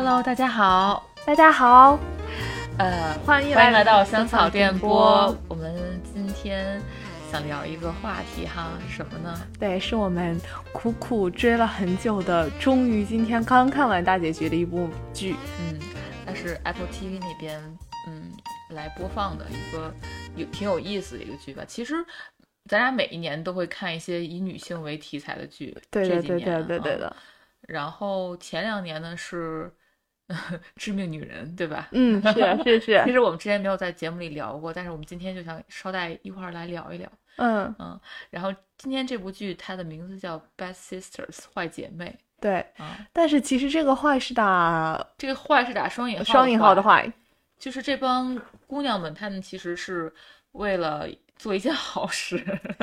Hello，大家好，大家好，呃，欢迎欢迎来到香香草电波波。。我们今天想聊一个话题哈，是什么呢？对，是我们苦苦追了很久的，终于今天刚看完大结局的一部剧。嗯，它是 Apple TV 那边嗯来播放的一个有挺有意思的一个剧吧。其实咱俩每一年都会看一些以女性为题材的剧，对对对对对对的，然后前两年呢是 致命女人，对吧？嗯，是 是是其，实我们之前没有在节目里聊过，但是我们今天就想捎带一块儿来聊一聊。嗯嗯，然后今天这部剧它的名字叫《Bad Sisters》坏姐妹对。啊，但是其实这个坏是打这个坏是打双引号双引号的，坏，就是这帮姑娘们，她们其实是为了做一件好事。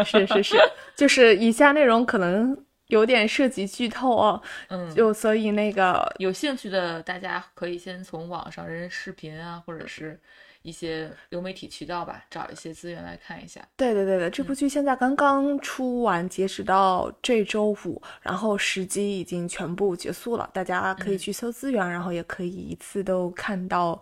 是是是，就是以下内容可能有点涉及剧透哦，嗯，就所以那个有兴趣的大家可以先从网上人人视频啊，或者是一些流媒体渠道吧，找一些资源来看一下。对对对对，这部剧现在刚刚出完，截止到这周五，然后十集已经全部结束了，大家可以嗯去搜资源，然后也可以一次都看到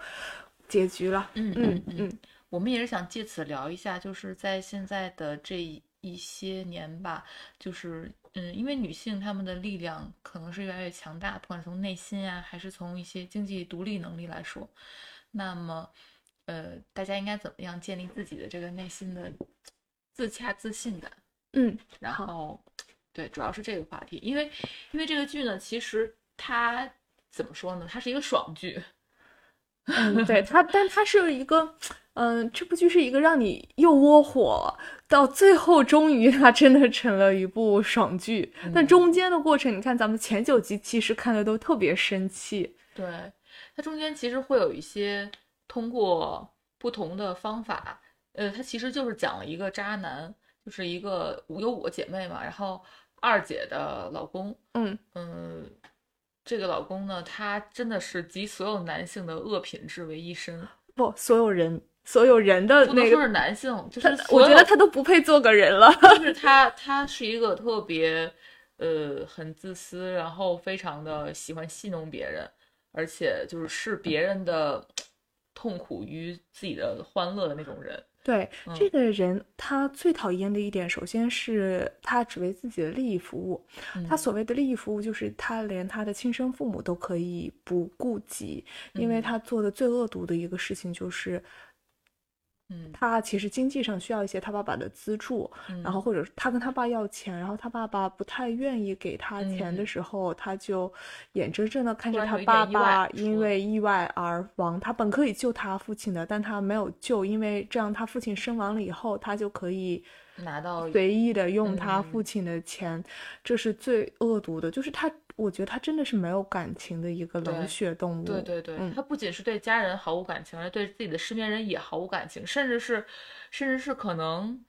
结局了。嗯嗯嗯嗯，我们也是想借此聊一下，就是在现在的这一些年吧，就是嗯，因为女性她们的力量可能是越来越强大，不管从内心啊，还是从一些经济独立能力来说，那么呃，大家应该怎么样建立自己的这个内心的自洽自信感？嗯，然后对，主要是这个话题，因为因为这个剧呢，其实它怎么说呢？它是一个爽剧。嗯，对 它，但它是一个，嗯、这部剧是一个让你又窝火，到最后终于它真的成了一部爽剧。但嗯中间的过程，你看咱们前九集其实看的都特别生气。对，它中间其实会有一些通过不同的方法，呃，它其实就是讲了一个渣男，就是一个有五个姐妹嘛，然后二姐的老公，嗯嗯，这个老公呢，他真的是集所有男性的恶品质为一身，不，所有人，所有人的那个，不能说是男性，就是我觉得他都不配做个人了。就 是他，他是一个特别，呃，很自私，然后非常的喜欢戏弄别人，而且就是视别人的痛苦于自己的欢乐的那种人。对嗯。这个人，他最讨厌的一点，首先是他只为自己的利益服务。他嗯。所谓的利益服务，就是他连他的亲生父母都可以不顾及，因为嗯。他做的最恶毒的一个事情就是，嗯他其实经济上需要一些他爸爸的资助，嗯，然后或者他跟他爸要钱，然后他爸爸不太愿意给他钱的嗯时候，他就眼睁睁的看着他爸爸因为意外而亡。他本可以救他父亲的，但他没有救，因为这样他父亲身亡了以后，他就可以拿到随意的用他嗯父亲的钱，这是最恶毒的。就是他，我觉得他真的是没有感情的一个冷血动物。对对对，嗯他不仅是对家人毫无感情，而且对自己的身边人也毫无感情，甚至是，甚至是可能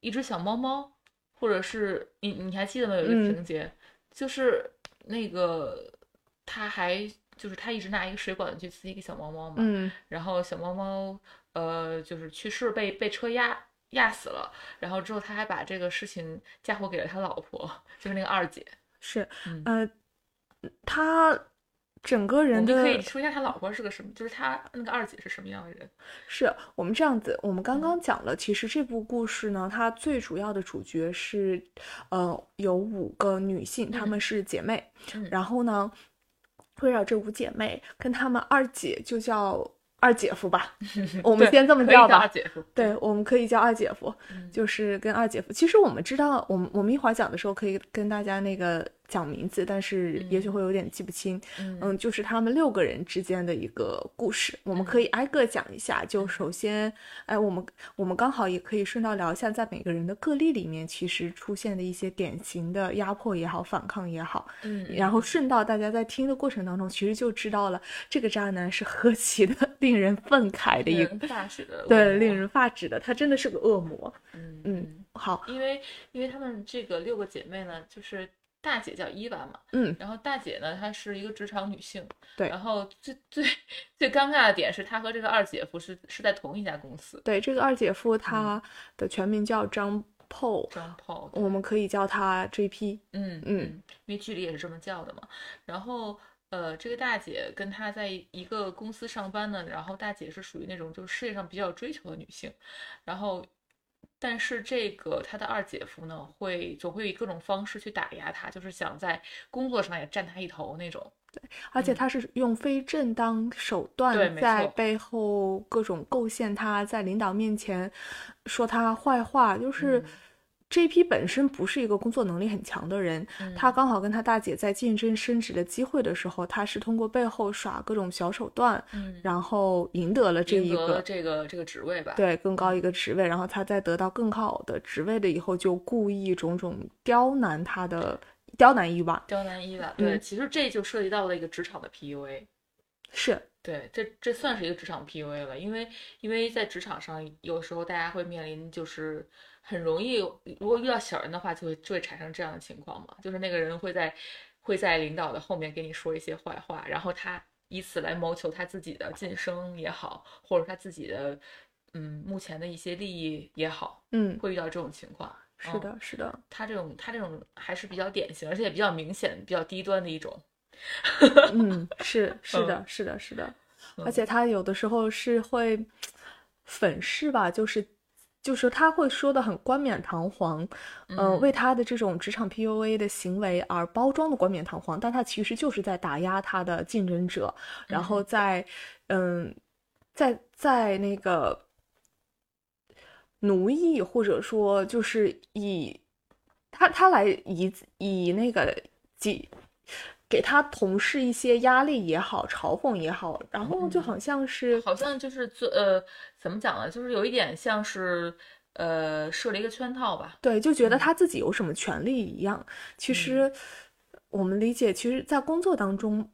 一只小猫猫，或者是你你还记得吗？有一个嗯情节，就是那个他还就是他一直拿一个水管子去刺一个小猫猫嘛，嗯，然后小猫猫呃就是去世被被车压压死了，然后之后他还把这个事情嫁祸给了他老婆，就是那个二姐，是，嗯呃，他整个人的们可以说一下他老婆是个什么，就是他那个二姐是什么样的人？是我们这样子，我们刚嗯刚讲了，其实这部故事呢，它最主要的主角是，呃，有五个女性，她嗯们是姐妹，嗯然后呢，围绕这五姐妹跟她们二姐就叫二姐夫吧，我们先这么叫吧二。姐夫。对，我们可以叫二姐夫，嗯就是跟二姐夫。其实我们知道，我们我们一会儿讲的时候可以跟大家那个讲名字，但是也许会有点记不清。嗯嗯，就是他们六个人之间的一个故事，我们可以挨个讲一下。就首先，哎，我们我们刚好也可以顺道聊一下，在每个人的个例里面，其实出现的一些典型的压迫也好，反抗也好。嗯，然后顺道大家在听的过程当中，其实就知道了这个渣男是何其的 令人愤慨的一个，发指的对，令人发指的，他真的是个恶魔。嗯嗯，好，因为因为他们这个六个姐妹呢，就是大姐叫伊娃嘛，嗯，然后大姐呢她是一个职场女性，对。然后最最最尴尬的点是她和这个二姐夫是是在同一家公司，对，这个二姐夫他的全名叫张 Paul，张炮，我们可以叫他 JP。嗯嗯。因为剧里也是这么叫的嘛。然后呃，这个大姐跟他在一个公司上班呢，然后大姐是属于那种就是事业上比较追求的女性，然后，但是这个他的二姐夫呢，会总会以各种方式去打压他，就是想在工作上也占他一头那种。对而且他是用非正当手段在背后各种构陷他，在领导面前说他坏话，就是嗯 JP 本身不是一个工作能力很强的人，他嗯。刚好跟他大姐在竞争升职的机会的时候，他是通过背后耍各种小手段，嗯，然后赢得了这一个这个这个职位吧。对更高一个职位，然后他在得到更好的职位了以后，就故意种种刁难他的刁难伊娃，刁难伊娃，对，嗯。其实这就涉及到了一个职场的 PUA。是。对，这这算是一个职场 PUA 了，因为因为在职场上，有时候大家会面临就是很容易，如果遇到小人的话，就会就会产生这样的情况嘛，就是那个人会在会在领导的后面给你说一些坏话，然后他以此来谋求他自己的晋升也好，或者他自己的嗯目前的一些利益也好，嗯，会遇到这种情况。是的，是的，他这种他这种还是比较典型，而且也比较明显、比较低端的一种。嗯，是是的，是的，是的，而嗯且他有的时候是会粉饰吧，就是就是他会说的很冠冕堂皇，呃，嗯。为他的这种职场 PUA 的行为而包装的冠冕堂皇，但他其实就是在打压他的竞争者，然后在嗯，在在那个奴役或者说就是以他他来以以那个几给他同事一些压力也好，嘲讽也好，然后就好像是好像就是做呃，怎么讲呢？就是有一点像是呃设了一个圈套吧。对，就觉得嗯他自己有什么权利一样。其实我们理解，其实，在工作当中，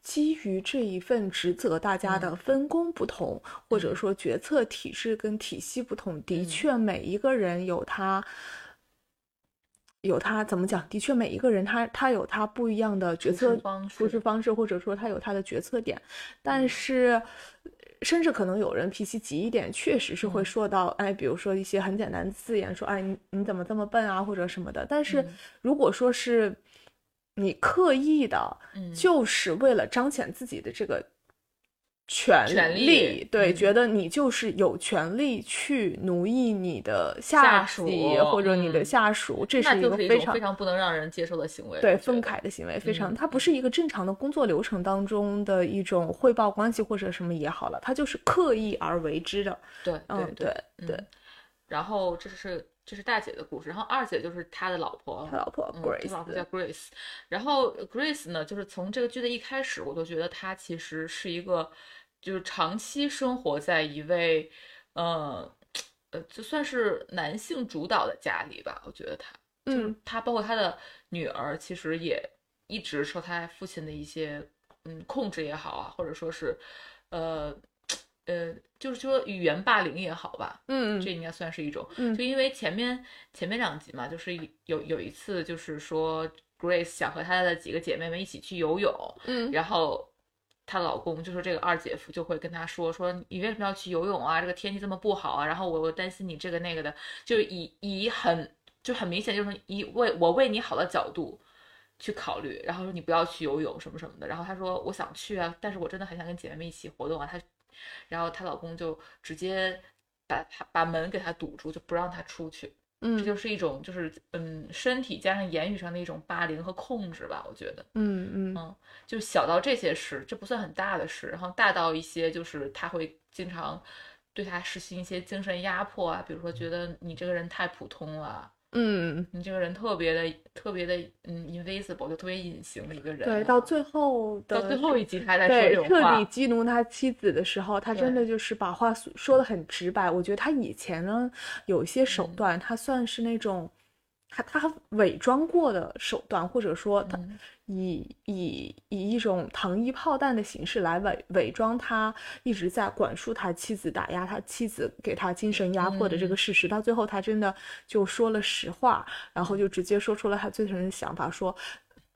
基于这一份职责，大家的嗯分工不同，或者嗯说决策体制跟体系不同，的嗯确每一个人有他。有他怎么讲？的确，每一个人他他有他不一样的决策方式方式，或者说他有他的决策点。但嗯是，甚至可能有人脾气急一点，确实是会嗯。说到，哎，比如说一些很简单的字眼，说，哎，你你怎么这么笨啊，或者什么的。但是嗯。如果说是你刻意的，嗯。就是为了彰显自己的这个权权利对，嗯觉得你就是有权利去奴役你的下属或者你的嗯下属，这是一个非常非常不能让人接受的行为。对愤慨的行为，非常，嗯它不是一个正常的工作流程当中的一种汇报关系或者什么也好了，它就是刻意而为之的。对嗯，对对然后这是这是大姐的故事，然后二姐就是他的老婆，他老婆嗯 Grace，他老婆叫 Grace。然后 Grace 呢，就是从这个剧的一开始，我就觉得她其实是一个，就是长期生活在一位，呃，呃，就算是男性主导的家里吧。我觉得他，就是嗯他，包括他的女儿，其实也一直受他父亲的一些，嗯，控制也好啊，或者说是，呃。呃，就是说语言霸凌也好吧，嗯这应该算是一种。嗯就因为前面前面两集嘛，就是有有一次，就是说 Grace 想和她的几个姐妹们一起去游泳，嗯然后她老公就是这个二姐夫就会跟她说说你为什么要去游泳啊？这个天气这么不好啊，然后我我担心你这个那个的，就是以以很就很明显就是以为我为你好的角度。去考虑，然后说你不要去游泳什么什么的，然后她说我想去啊，但是我真的很想跟姐妹们一起活动啊。她，然后她老公就直接把把门给她堵住，就不让她出去。这嗯。就是一种就是嗯身体加上言语上的一种霸凌和控制吧，我觉得，嗯。嗯。嗯，就小到这些事，这不算很大的事，然后大到一些就是他会经常对他实行一些精神压迫啊，比如说觉得你这个人太普通了，嗯，你这个人特别的特别的嗯 invisible，就特别隐形的一个人啊、对，到最后的到最后一集他还在说对这种话彻底，激怒他妻子的时候，他真的就是把话说说的很直白。我觉得他以前呢有一些手嗯。段，他算是那种他他伪装过的手段，或者说他嗯以以以一种糖衣炮弹的形式来伪伪装他一直在管束他妻子、打压他妻子、给他精神压迫的这个嗯事实。到最后，他真的就说了实话，然后就直接说出了他最真的想法，说。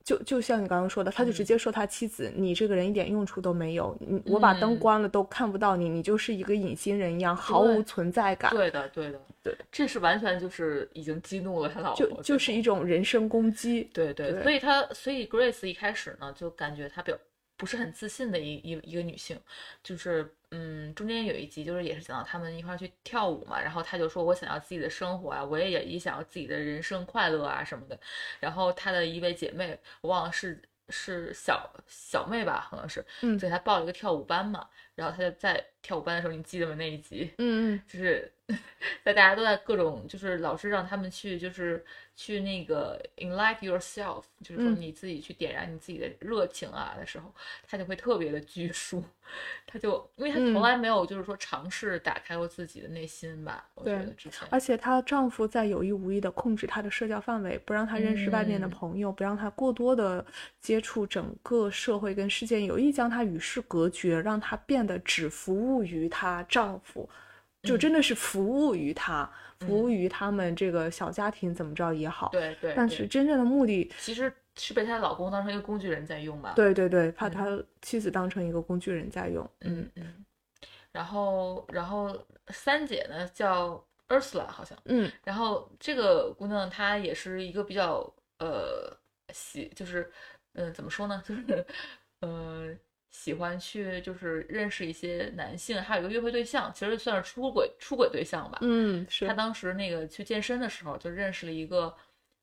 就就像你刚刚说的，他就直嗯接说他妻子：“你这个人一点用处都没有，你我把灯嗯关了都看不到你，你就是一个隐形人一样，毫无存在感。”对的对的对，这是完全就是已经激怒了他老婆，就就是一种人身攻击。对对，对所以他所以 Grace 一开始呢，就感觉他表不是很自信的一一一个女性，就是嗯，中间有一集就是也是讲到他们一块儿去跳舞嘛，然后她就说我想要自己的生活啊，我也也也想要自己的人生快乐啊什么的，然后她的一位姐妹，我忘了是是小小妹吧，好像是，嗯。给她报了一个跳舞班嘛，然后她就在跳舞班的时候，你记得吗？那一集，嗯嗯。就是 在大家都在各种，就是老师让他们去，就是去那个 enlight yourself，就是说嗯。你自己去点燃你自己的热情啊的时候，他就会特别的拘束，他就因为他从嗯。来没有就是说尝试打开过自己的内心吧，我觉对得之前，而且她丈夫在有意无意的控制她的社交范围，不让她认识外面的嗯。朋友，不让她过多的接触整个社会跟世界，有意将她与世隔绝，让她变得只服务于她丈夫，就嗯真的是服务于他，服务于他们这个小家庭怎么着也好。对对，但是真正的目的，其实是被她老公当成一个工具人在用吧，对对对，把嗯他妻子当成一个工具人在用。嗯嗯，然后然后三姐呢叫 Ursula 好像。嗯然后这个姑娘她也是一个比较呃喜，就是嗯、呃怎么说呢，就 是呃喜欢去就是认识一些男性，还有一个约会对象，其实算是出轨出轨对象吧。嗯，是。他当时那个去健身的时候，就认识了一个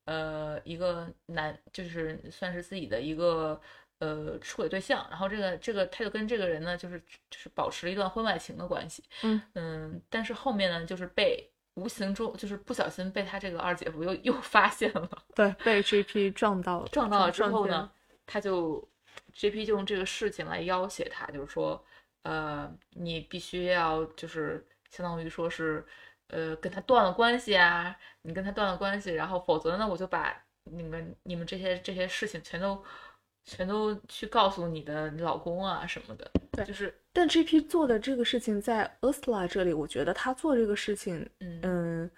呃一个男，就是算是自己的一个。呃，出轨对象，然后这个这个，他就跟这个人呢，就是就是保持了一段婚外情的关系，嗯。嗯，但是后面呢，就是被无形中就是不小心被他这个二姐夫又又发现了，对被 GP 撞到了，撞到了之后呢，他就 JP 就用这个事情来要挟他，就是说，呃，你必须要就是相当于说是，呃，跟他断了关系啊，你跟他断了关系，然后否则呢，我就把你们你们这些这些事情全都全都去告诉你的老公啊什么的，对就是但 J.P. 做的这个事情，在 Ursula 这里，我觉得他做这个事情，嗯嗯，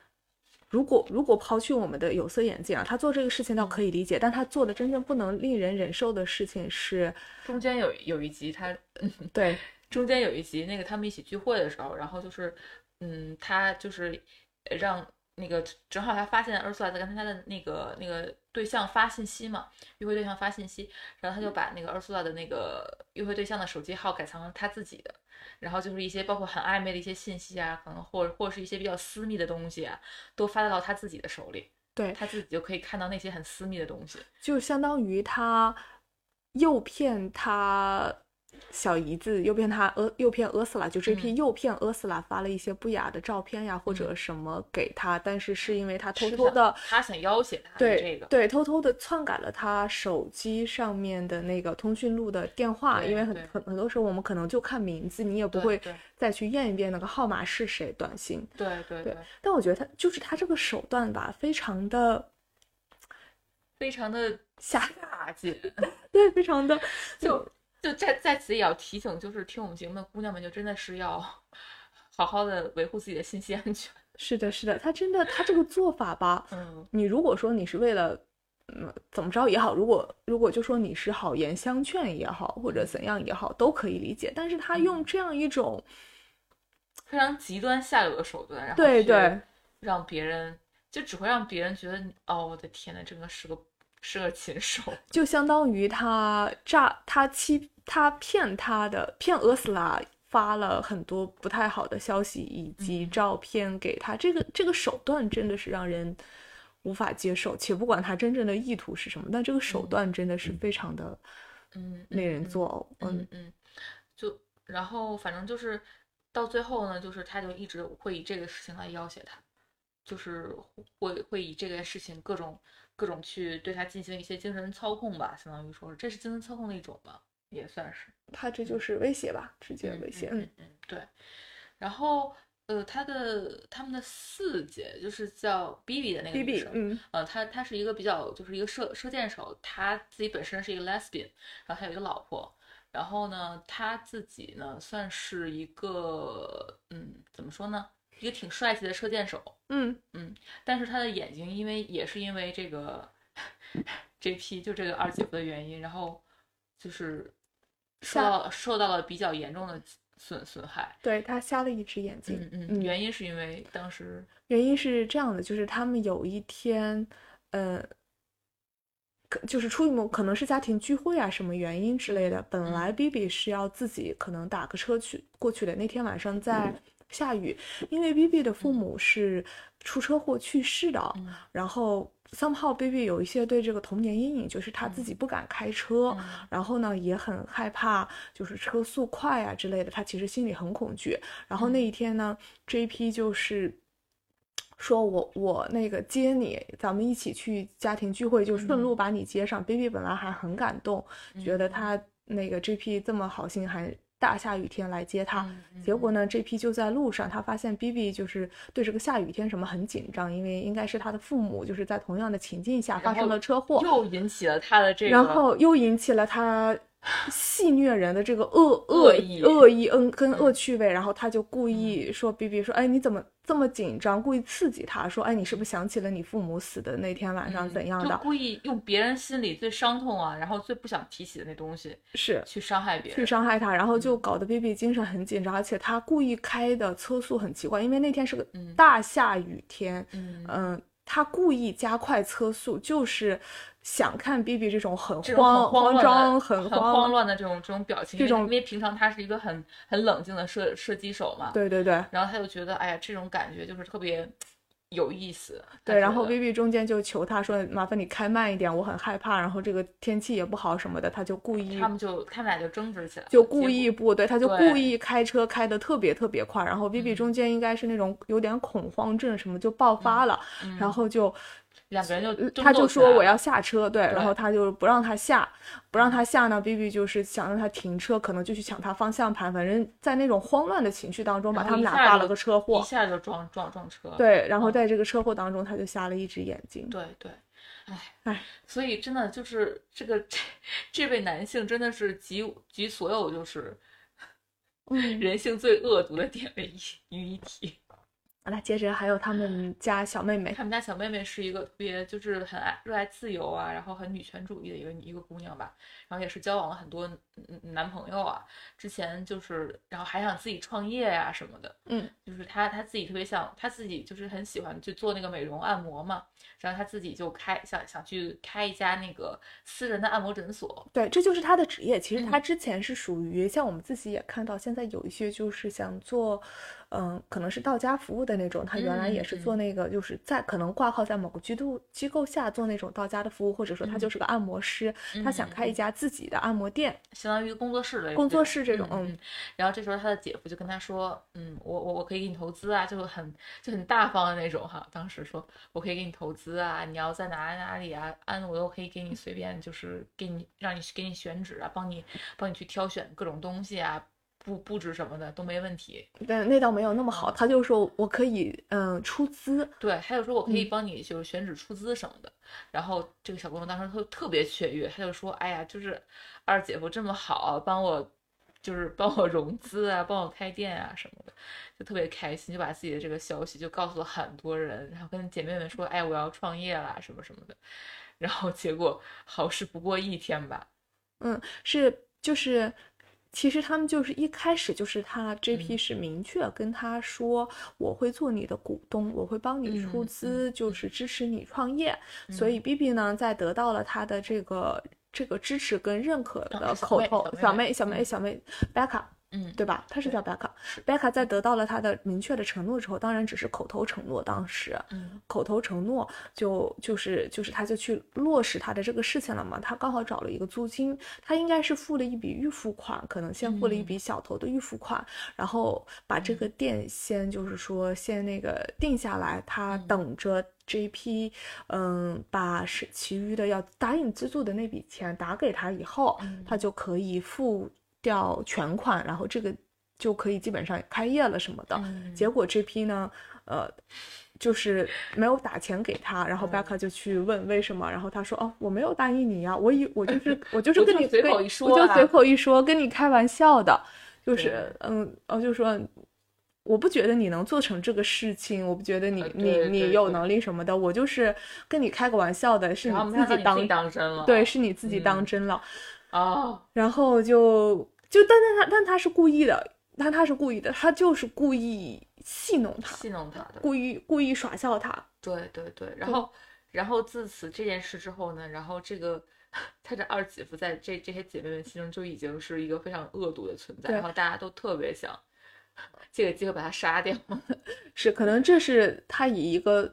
如果如果抛去我们的有色眼镜啊，他做这个事情倒可以理解，但他做的真正不能令人忍受的事情是，中间有有一集他 对，中间有一集，那个他们一起聚会的时候，然后就是，嗯，他就是呃让那个正好他发现 Ursula 在跟他的那个那个对象发信息嘛，约会对象发信息，然后他就把那个 Ursula 的那个约会对象的手机号改成了他自己的，然后就是一些包括很暧昧的一些信息啊，可能或者或者是一些比较私密的东西啊，都发到他自己的手里，对，他自己就可以看到那些很私密的东西。就相当于他诱骗他小姨子，诱骗他呃诱骗俄斯拉，就 JP 嗯诱骗俄斯拉发了一些不雅的照片呀，或者嗯什么给他，但是是因为他偷偷的。他想要挟他对这个，对，偷偷的篡改了他手机上面的那个通讯录的电话，因为很很很多时候我们可能就看名字，你也不会再去验一遍那个号码是谁，短信。对对对对，但我觉得他就是他这个手段吧，非常的非常的下，下贱。对，非常的就就在在此也要提醒，就是听我们节目的姑娘们，就真的是要 好好的维护自己的信息安全。是的，是的，他真的他这个做法吧，嗯你如果说你是为了，嗯，怎么着也好，如果如果就说你是好言相劝也好，或者怎样也好，都可以理解。但是他嗯用这样一种，非常极端下流的手段，然后去对对让别人就只会让别人觉得哦，我的天呐，这个是个是个禽兽。就相当于他诈他欺他骗他的骗俄斯拉发了很多不太好的消息以及嗯照片给他，这个这个手段真的是让人无法接受。且不管他真正的意图是什么，但这个手嗯段真的是非常的嗯，令人嗯作呕。嗯嗯，就然后反正就是到最后呢，就是他就一直会以这个事情来要挟他，就是会会以这个事情各种各种去对他进行一些精神操控吧，相当于说是这是精神操控的一种吧，也算是。他这就是威胁吧，直接威胁。嗯嗯嗯，对。然后呃，他的他们的四姐就是叫 B B 的那个，B 女 B，生，嗯呃，她她是一个比较就是一个射射箭手，她自己本身是一个 lesbian，然后她有一个老婆，然后呢，他自己呢算是一个嗯，怎么说呢，一个挺帅气的射箭手，嗯嗯但是他的眼睛因为也是因为这个 J P 就这个二姐夫的原因，然后就是受到受到了比较严重的损损害。对他瞎了一只眼睛。嗯嗯，原因是因为当时原因是这样的，就是他们有一天，呃就是出于某可能是家庭聚会啊什么原因之类的，本来 B B 是要自己可能打个车去过去的。那天晚上在下雨，因为 B B 的父母是出车祸去世的，然后 somehow B B 有一些对这个童年阴影，就是他自己不敢开车，然后呢也很害怕，就是车速快啊之类的，他其实心里很恐惧。然后那一天呢，J P 就是。说我我那个接你，咱们一起去家庭聚会，就顺路把你接上。B B 本来还很感动，觉得他那个 JP 这么好心，还大下雨天来接他。结果呢这批就在路上，他发现 B B 就是对这个下雨天什么很紧张，因为应该是他的父母就是在同样的情境下发生了车祸，又引起了他的这个，然后又引起了他。戏虐人的这个恶恶意恶意嗯跟恶趣味，然后他就故意说 B B 说哎你怎么这么紧张，故意刺激他说哎你是不是想起了你父母死的那天晚上怎样的？故意用别人心里最伤痛啊，然后最不想提起的那东西是去伤害别人，去伤害他，然后就搞得 B B 精神很紧张，而且他故意开的车速很奇怪，因为那天是个大下雨天，嗯，他故意加快车速就是。想看 B B 这种很慌慌张、很慌乱的这种这种表情，这种因为平常他是一个很很冷静的射射击手嘛，对对对，然后他就觉得哎呀，这种感觉就是特别有意思。对，然后 Vivi 中间就求他说：“麻烦你开慢一点，我很害怕。”然后这个天气也不好什么的，他就故意，他们就他们俩就争执起来，就故意不对，他就故意开车开的特别特别快。然后 Vivi 中间应该是那种有点恐慌症什么就爆发了，然后就。两个人就他就说我要下车，对，然后他就不让他下，不让他下呢。B B 就是想让他停车，可能就去抢他方向盘，反正在那种慌乱的情绪当中，把他们俩发了个车祸，一下就撞撞撞车。对，然后在这个车祸当中，他就瞎了一只眼睛。对对，哎哎，所以真的就是这个这这位男性真的是集集所有就是人性最恶毒的点为一于一体。那接着还有他们家小妹妹，他们家小妹妹是一个特别就是很爱热爱自由啊，然后很女权主义的一个一个姑娘吧，然后也是交往了很多男朋友啊，之前就是然后还想自己创业呀什么的，嗯，就是她她自己特别想，她自己就是很喜欢去做那个美容按摩嘛，然后她自己就开想想去开一家那个私人的按摩诊所，对，这就是她的职业。其实她之前是属于像我们自己也看到，现在有一些就是想做。嗯，可能是到家服务的那种。他原来也是做那个，就是在可能挂靠在某个机构机构下做那种到家的服务，或者说他就是个按摩师，他想开一家自己的按摩店，相当于工作室的工作室这种。嗯，然后这时候他的姐夫就跟他说，嗯，我我我可以给你投资啊，就很就很大方的那种哈。当时说我可以给你投资啊，你要在哪哪里啊，按我都可以给你随便就是给你让你给你选址啊，帮你帮你去挑选各种东西啊。布布置什么的都没问题，但那倒没有那么好。他就说我可以，嗯，出资。对，他就说我可以帮你，就是选址出资什么的。然后这个小姑娘当时特特别雀跃，她就说：“哎呀，就是二姐夫这么好，帮我，就是帮我融资啊，帮我开店啊什么的，就特别开心，就把自己的这个消息就告诉了很多人，然后跟姐妹们说：哎，我要创业啦，什么什么的。然后结果好事不过一天吧。嗯，是就是。其实他们就是一开始就是他 J P 是明确跟他说我会做你的股东，我会帮你出资，就是支持你创业。所以 B B 呢，在得到了他的这个这个支持跟认可的口头，小妹小妹小妹 Becca。嗯，对吧？他是叫贝卡。贝卡在得到了他的明确的承诺之后，当然只是口头承诺。当时，嗯，口头承诺就就是就是他就去落实他的这个事情了嘛。他刚好找了一个租金，他应该是付了一笔预付款，可能先付了一笔小头的预付款，然后把这个店先就是说先那个定下来，他等着 JP，嗯，把是其余的要答应资助的那笔钱打给他以后，他就可以付。掉全款，然后这个就可以基本上开业了什么的。结果这批呢，呃，就是没有打钱给他，然后贝卡就去问为什么，然后他说：“哦，我没有答应你呀，我以 我就是我就是跟你随口一说，我就随口一说，跟你开玩笑的，就是。嗯，哦，就说我不觉得你能做成这个事情，我不觉得你你你有能力什么的，我就是跟你开个玩笑的，是你自己当当真了，对，是你自己当真了。”啊，然后就就，但但他但他是故意的，但他是故意的，他就是故意戏弄他，戏弄他的，故意故意耍笑他。对对对，然后然后自此这件事之后呢，然后这个他的二姐夫在这这些姐妹们心中就已经是一个非常恶毒的存在，然后大家都特别想借个机会把他杀掉。是，可能这是他以一个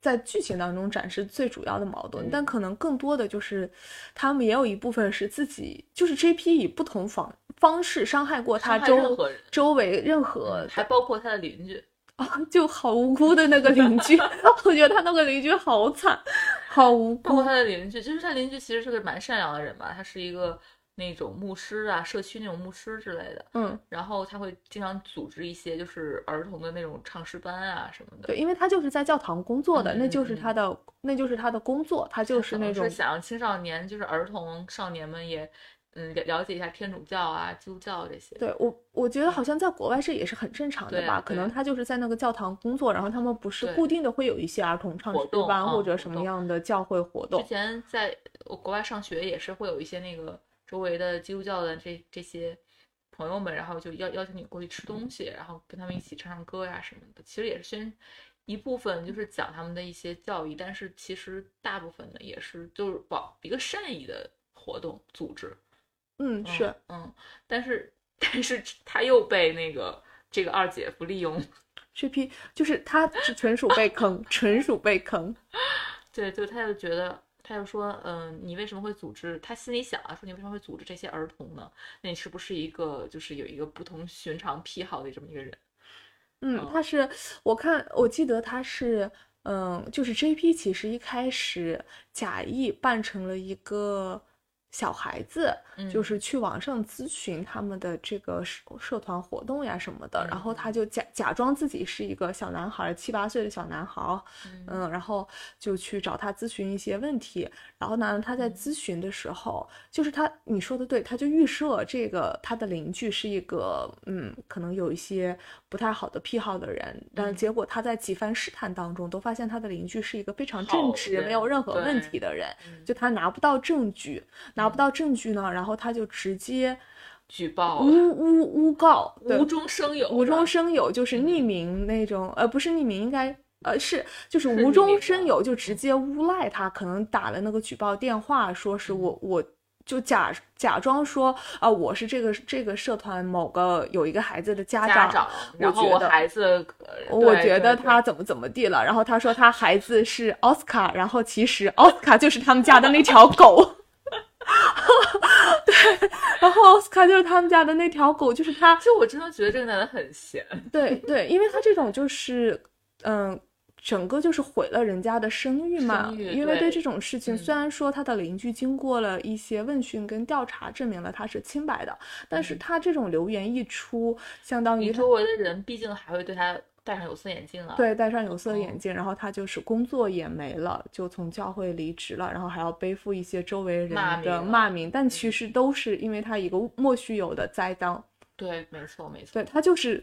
在剧情当中展示最主要的矛盾，嗯但可能更多的就是他们也有一部分是自己，就是 JP 以不同方方式伤害过他周周围任何嗯还包括他的邻居，啊，就好无辜的那个邻居，我觉得他那个邻居好惨，好无辜。包括他的邻居，就是他邻居其实是个蛮善良的人吧，他是一个那种牧师啊，社区那种牧师之类的。嗯，然后他会经常组织一些就是儿童的那种唱诗班啊什么的。对，因为他就是在教堂工作的，嗯那就是嗯他的，那就是他的工作，他就是那种是想让青少年，就是儿童少年们也，嗯，了了解一下天主教啊、基督教这些。对我，我觉得好像在国外这也是很正常的对吧？可能他就是在那个教堂工作，然后他们不是固定的会有一些儿童唱诗班或者什么样的教会活动之动。前在我国外上学也是会有一些那个周围的基督教的这这些朋友们，然后就邀邀请你过去吃东西，然后跟他们一起唱唱歌呀什么的。其实也是宣一部分就是讲他们的一些教义，但是其实大部分的也是就是保一个善意的活动组织。嗯，嗯是，嗯，但是但是他又被那个这个二姐夫利用，这批就是他是纯属被坑，纯属被坑。对，就他就觉得。他就说：“嗯，你为什么会组织？他心里想啊，说你为什么会组织这些儿童呢？那你是不是一个就是有一个不同寻常癖好的这么一个人？嗯嗯，他是我看我记得他是，嗯，就是 JP 其实一开始假意扮成了一个小孩子，就嗯是去网上咨询他们的这个社社团活动呀什么的，然后他嗯就假假装自己是一个小男孩，七八岁的小男孩，嗯。嗯，然后就去找他咨询一些问题。然后呢，他在嗯。咨询的时候，就是他你说的对，他就预设这个他的邻居是一个嗯，可能有一些不太好的癖好的人，但嗯。结果他在几番试探当中，都发现他的邻居是一个非常正直、没有任何问题的人，嗯。就他拿不到证据，拿不到证据呢，然后他就直接举报诬诬诬告，无中生有，无中生有，就是匿嗯名那种，呃，不是匿名，应该呃是就是是无中生有，就直接诬赖他，可能打了那个举报电话，说是我我就假假装说啊、我是这个这个社团某个有一个孩子的家长，家长，然后我孩子，呃我觉得他怎么怎么地了，然后他说他孩子是奥斯卡，然后其实奥斯卡就是他们家的那条狗。对，然后奥斯卡就是他们家的那条狗，就是他就我真的觉得这个男的很闲，对对，因为他这种就是，嗯、整个就是毁了人家的声誉嘛。誉因为对对这种事情，虽嗯然说他的邻居经过了一些问询跟调查，证明了他是清白的，但是嗯他这种流言一出，相当于你周围的人毕竟还会对他戴上有色眼镜了。对戴上有色眼哦镜，然后他就是工作也没了，就从教会离职了，然后还要背负一些周围人的骂名但其嗯实都是因为他一个莫须有的栽赃。对，没错没错。对他就是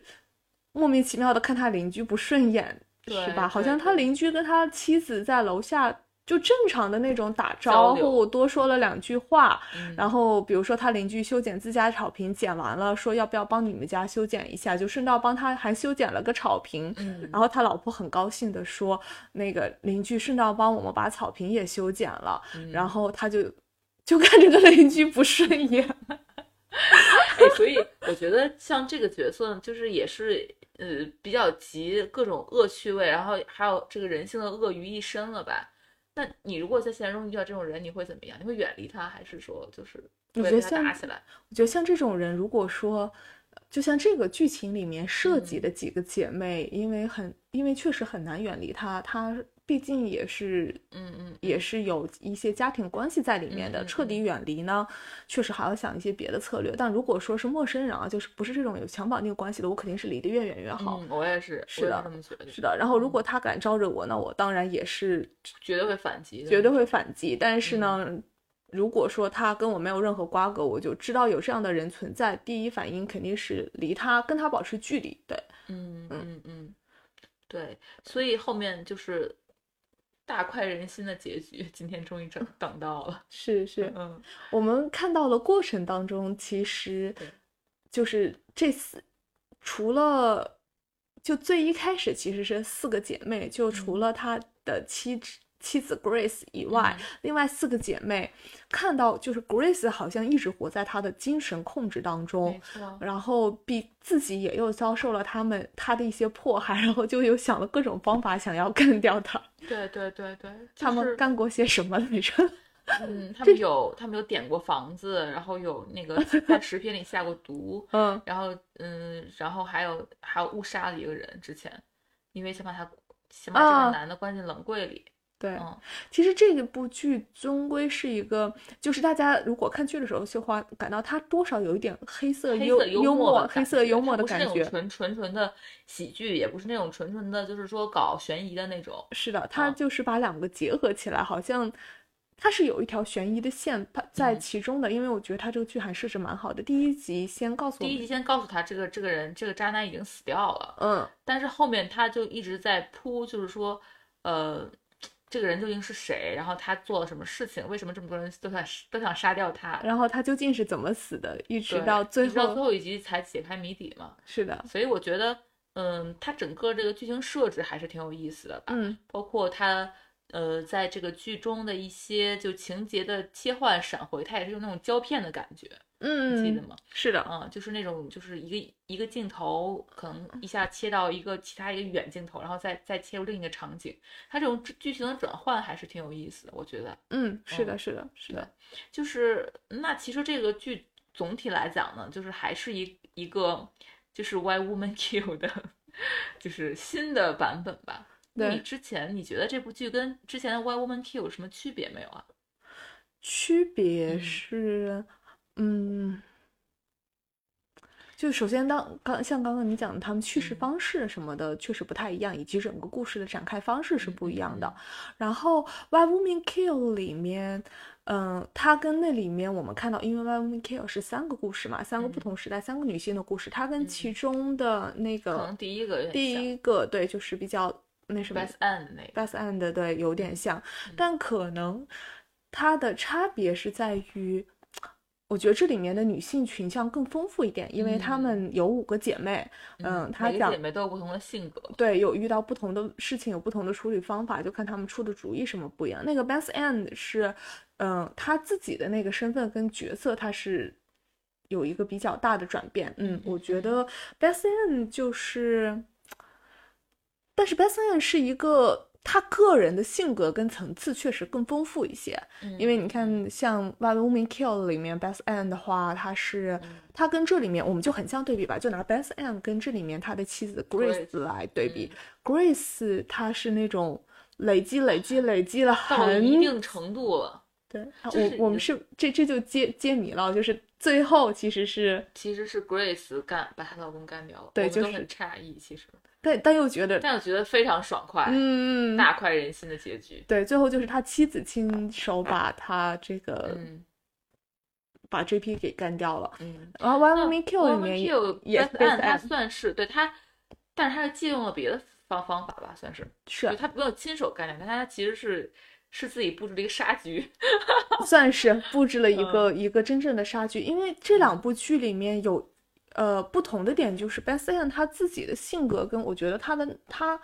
莫名其妙的看他邻居不顺眼，是吧？好像他邻居跟他妻子在楼下就正常的那种打交招流呼，多说了两句话。嗯然后比如说他邻居修剪自家草坪，剪完了，说要不要帮你们家修剪一下，就顺道帮他还修剪了个草坪。嗯，然后他老婆很高兴的说，那个邻居顺道帮我们把草坪也修剪了。嗯然后他就就看这个邻居不顺眼。哎，所以我觉得像这个角色，就是也是呃比较集各种恶趣味，然后还有这个人性的恶于一身了吧？那你如果在现实中遇到这种人，你会怎么样？你会远离他，还是说就是会跟他我觉得像打起来？我觉得像这种人，如果说，就像这个剧情里面涉及嗯的几个姐妹，因为很，因为确实很难远离他，她毕竟也是，嗯嗯，也是有一些家庭关系在里面的。彻底远离呢，确实还要想一些别的策略。但如果说是陌生人啊，就是不是这种有强绑定关系的，我肯定是离得越远越好。嗯，我也是，是的这么觉得，是的，然后如嗯果他敢招惹我，那我当然也是绝对会反击，绝对会反击。但是呢，嗯如果说他跟我没有任何瓜葛，我就知道有这样的人存在，第一反应肯定是离他跟他保持距离。对，嗯嗯嗯，对，所以后面就是大快人心的结局，今天终于等 等到了。是是，嗯我们看到了过程当中，其实就是这四，除了就最一开始其实是四个姐妹，就除嗯了她的妻子妻子 Grace 以外，嗯另外四个姐妹看到就是 Grace 好像一直活在她的精神控制当中然后比自己也又遭受了他们她的一些迫害，然后就又想了各种方法想要干掉她。对对对对，他们干过些什么来着？嗯，他们有他们有点过房子，然后有那个在食品里下过毒，嗯，然后嗯，然后还有还有误杀了一个人之前，因为想把他想把这啊个男的关进冷柜里，对。嗯，其实这个部剧终归是一个，就是大家如果看剧的时候，就会感到它多少有一点黑色幽黑色幽幽默的黑感觉色幽默它不是那种的感觉。纯纯纯的喜剧，也不是那种纯纯的，就是说搞悬疑的那种，是的，它嗯就是把两个结合起来，好像它是有一条悬疑的线在嗯其中的。因为我觉得它这个剧还设置蛮好的。第一集先告诉我，第一集先告诉他这个这个人这个渣男已经死掉了，嗯，但是后面他就一直在铺，就是说，呃，这个人究竟是谁，然后他做了什么事情，为什么这么多人都想都想杀掉他，然后他究竟是怎么死的，一直到最后直到最后，一集才解开谜底嘛。是的，所以我觉得，嗯，他整个这个剧情设置还是挺有意思的吧，嗯，包括他。呃，在这个剧中的一些就情节的切换闪回，它也是用那种胶片的感觉，你记得嗯，吗？是的，啊、就是那种就是一个一个镜头，可能一下切到一个其他一个远镜头，然后再再切入另一个场景，它这种剧剧情的转换还是挺有意思的，我觉得。嗯，是的，嗯是的，是的，就是那其实这个剧总体来讲呢，就是还是一一个就是 Why Woman Kill 的，就是新的版本吧。对你之前你觉得这部剧跟之前的 Why Woman Kill 有什么区别没有啊？区别嗯是，嗯，就首先当刚像刚刚你讲的，他们叙事嗯。方式什么的确实不太一样，以及整个故事的展开方式是不一样的。嗯然后《Why Women Kill》里面，嗯，它跟那里面我们看到，因为《Why Women Kill》是三个故事嘛，三个不嗯。同时代、三个女性的故事，它跟嗯。其中的那个第一个第一个对，就是比较那什么 Best End 那。Best End 对，有点像，嗯。但可能它的差别是在于，我觉得这里面的女性群像更丰富一点，因为她嗯们有五个姐妹，嗯，她讲姐妹都有不同的性格。对有遇到不同的事情，有不同的处理方法，就看她们出的主意什么不一样。那个 Best End 是，嗯，她自己的那个身份跟角色，她是。有一个比较大的转变，嗯，我觉得 Best End 就是，但是 Best End 是一个他个人的性格跟层次确实更丰富一些，嗯因为你看像《Why Women Kill》里面 Best and 的话，他是嗯。他跟这里面我们就很相对比吧，就拿 Best and 跟这里面他的妻子 Grace 来对比嗯，Grace 她是那种累积累积累积了很一定程度了，对，我我们是这这就揭揭谜了，就是最后其实是其实是 Grace 干把她老公干掉了，我们都对就是很诧异，其实，但但又觉得但又觉得非常爽快，嗯大快人心的结局。对，最后就是他妻子亲手把他这个、嗯把 JP 给干掉了。嗯，然后《Why 那 Women Kill》里面也它 End 算是对他，但是他是借用了别的方方法吧，算是，是就他没有亲手干掉，但他其实是是自己布置了一个杀局。算是布置了一嗯个、一个真正的杀局，因为这两部剧里面有呃不同的点，就是 End 他自己的性格跟我觉得他的他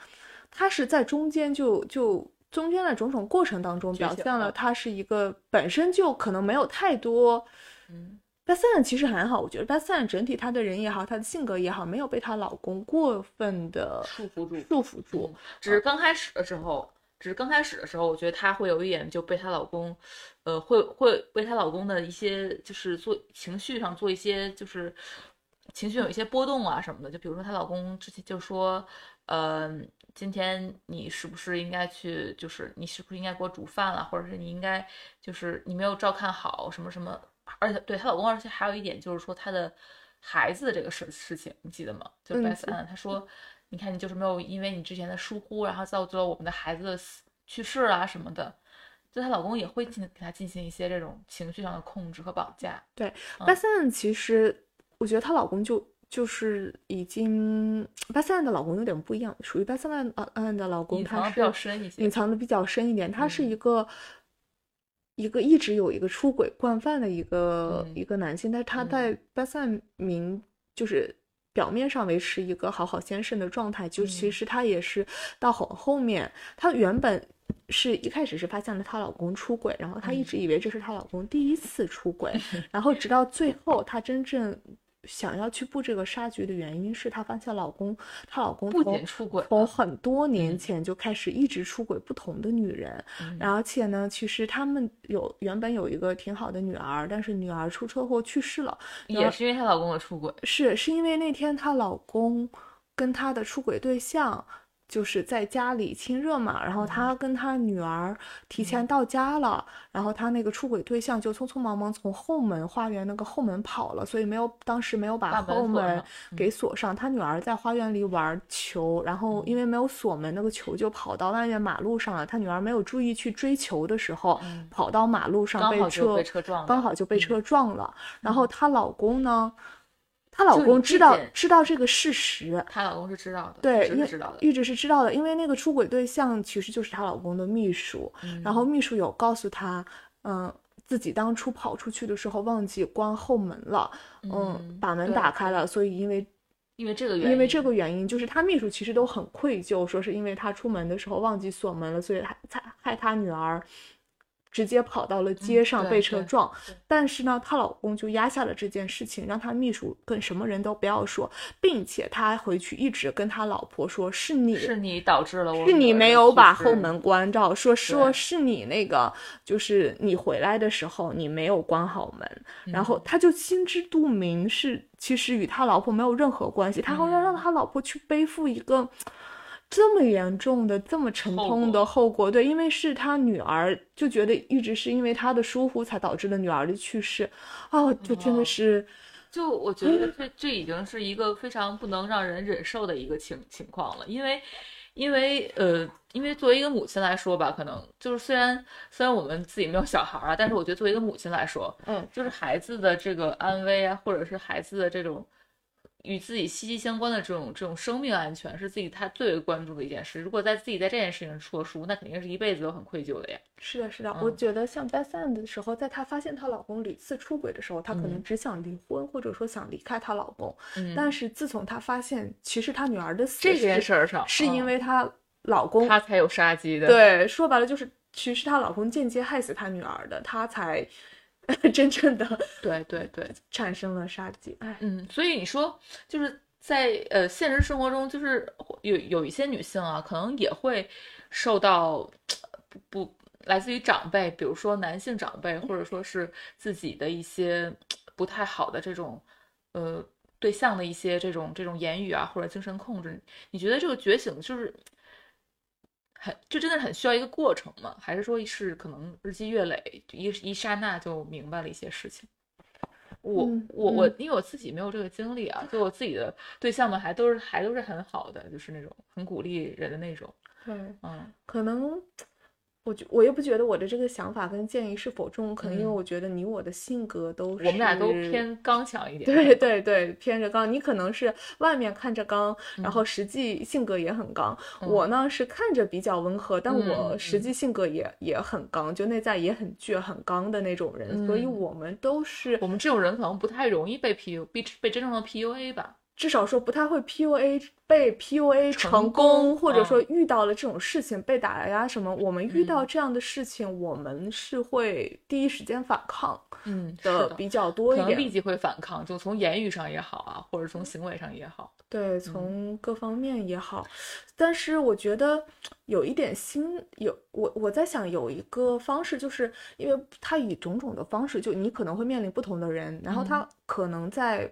他是在中间就就。中间的种种过程当中，表现了了他是一个本身就可能没有太多嗯 b e s n 其实还好，我觉得 b e s n 整体她的人也好，她的性格也好，没有被她老公过分的束缚住束缚住嗯。只是刚开始的时候，只是刚开始的时候，我觉得她会有一点就被她老公，呃，会会被她老公的一些就是做情绪上做一些就是情绪有一些波动啊什么的。就比如说她老公之前就说，呃，今天你是不是应该去，就是你是不是应该给我煮饭了，或者是你应该就是你没有照看好什么什么。而且对她老公，而且还有一点就是说她的孩子的这个事事情，你记得吗？就嗯 Beth Ann，她说，你看你就是没有因为你之前的疏忽，然后造就了我们的孩子的死去世啊什么的。就她老公也会进给她进行一些这种情绪上的控制和绑架。对嗯 b e s n 其实我觉得她老公就就是已经 e s n 的老公有点不一样，属于 e s n 的老公他是隐藏的比较深一些隐藏的比较深一点，他是嗯。一个。一个一直有一个出轨惯犯的一个、嗯。一个男性，但是他嗯。在 e s n 明就是表面上维持一个好好先生的状态，就其嗯。实他也是到很后面，他原本是一开始是发现了她老公出轨，然后她一嗯。直以为这是她老公第一次出轨，然后直到最后她真正想要去布这个杀局的原因是她发现老公，她老公不仅出轨从很多年嗯。前就开始一直出轨不同的女人，嗯。而且呢，其实他们有原本有一个挺好的女儿，但是女儿出车祸去世了，也是因为她老公的出轨。是是因为那天她老公跟她的出轨对象就是在家里亲热嘛，然后她跟她女儿提前到家了，然后她那个出轨对象就匆匆忙忙从后门花园那个后门跑了，所以没有当时没有把后门给锁上。她女儿在花园里玩球，然后因为没有锁门，那个球就跑到外面马路上了。她女儿没有注意去追球的时候，嗯跑到马路上被刚好就车被车撞了刚好就被嗯车撞了。然后她老公呢，她老公知道知道这个事实，她老公是知道的，对，一直是知道的。一直是知道的，因为那个出轨对象其实就是她老公的秘书，嗯然后秘书有告诉她，嗯、自己当初跑出去的时候忘记关后门了，嗯，嗯把门打开了，所以因为因为这个原因，因为这个原因，就是她秘书其实都很愧疚，说是因为她出门的时候忘记锁门了，所以害才害她女儿直接跑到了街上被车撞。对但是呢，她老公就压下了这件事情，让她秘书跟什么人都不要说，并且他回去一直跟他老婆说是你是你导致了我是你没有把后门关照，说说是你那个，就是你回来的时候你没有关好门，然后嗯他就心知肚明是其实与他老婆没有任何关系，他好像让嗯他老婆去背负一个这么严重的、这么沉后痛的后果，对，因为是他女儿就觉得一直是因为他的疏忽才导致了女儿的去世，哦，就真的哦。是。就我觉得这这已经是一个非常不能让人忍受的一个情情况了，因为因为呃，因为作为一个母亲来说吧，可能就是虽然虽然我们自己没有小孩儿啊，但是我觉得作为一个母亲来说，嗯，就是孩子的这个安危啊，或者是孩子的这种与自己息息相关的这种这种生命安全，是自己他最为关注的一件事。如果在自己在这件事情上出了书，那肯定是一辈子都很愧疚的呀。是的，是的，我嗯觉得像 Beth Ann 的时候，在她发现她老公屡次出轨的时候，她可能嗯只想离婚，或者说想离开她老公。嗯，但是自从她发现，其实她女儿的死这件事儿上，是因嗯为她老公，她才有杀机的。对，说白了就是，其实她老公间接害死她女儿的，她才 真正的 对对对，产生了杀机。哎，嗯，所以你说就是在呃现实生活中，就是有有一些女性啊，可能也会受到不不来自于长辈，比如说男性长辈，或者说是自己的一些不太好的这种呃对象的一些这种这种言语啊，或者精神控制。你觉得这个觉醒就是很就真的很需要一个过程吗？还是说是可能日积月累，一一刹那就明白了一些事情？我嗯我我嗯，因为我自己没有这个经历啊，就我自己的对象们还都是还都是很好的，就是那种很鼓励人的那种，对，嗯可能。我觉我又不觉得我的这个想法跟建议是否中，可能因为嗯我觉得你我的性格都是我们俩都偏刚强一点，对对对，偏着刚。你可能是外面看着刚，然嗯后实际性格也很刚。嗯我呢是看着比较温和，但嗯我实际性格也也很刚，就内在也很倔、很刚的那种人。所以嗯我们都是我们这种人可能不太容易被 PU 被被真正的 PUA 吧，至少说不太会 PUA 被 PUA 成成功功，或者说嗯。遇到了这种事情被打压什么，我们遇到嗯。这样的事情，我们是会第一时间反抗嗯，的，比较多可一点。能立即。会反抗，就从言语上也好啊，或者从行为上也好，对，从各方面也好，但是我觉得有一点新有我我在想有一个方式，就是因为他以种种的方式，就你可能会面临不同的人，然后他可能在，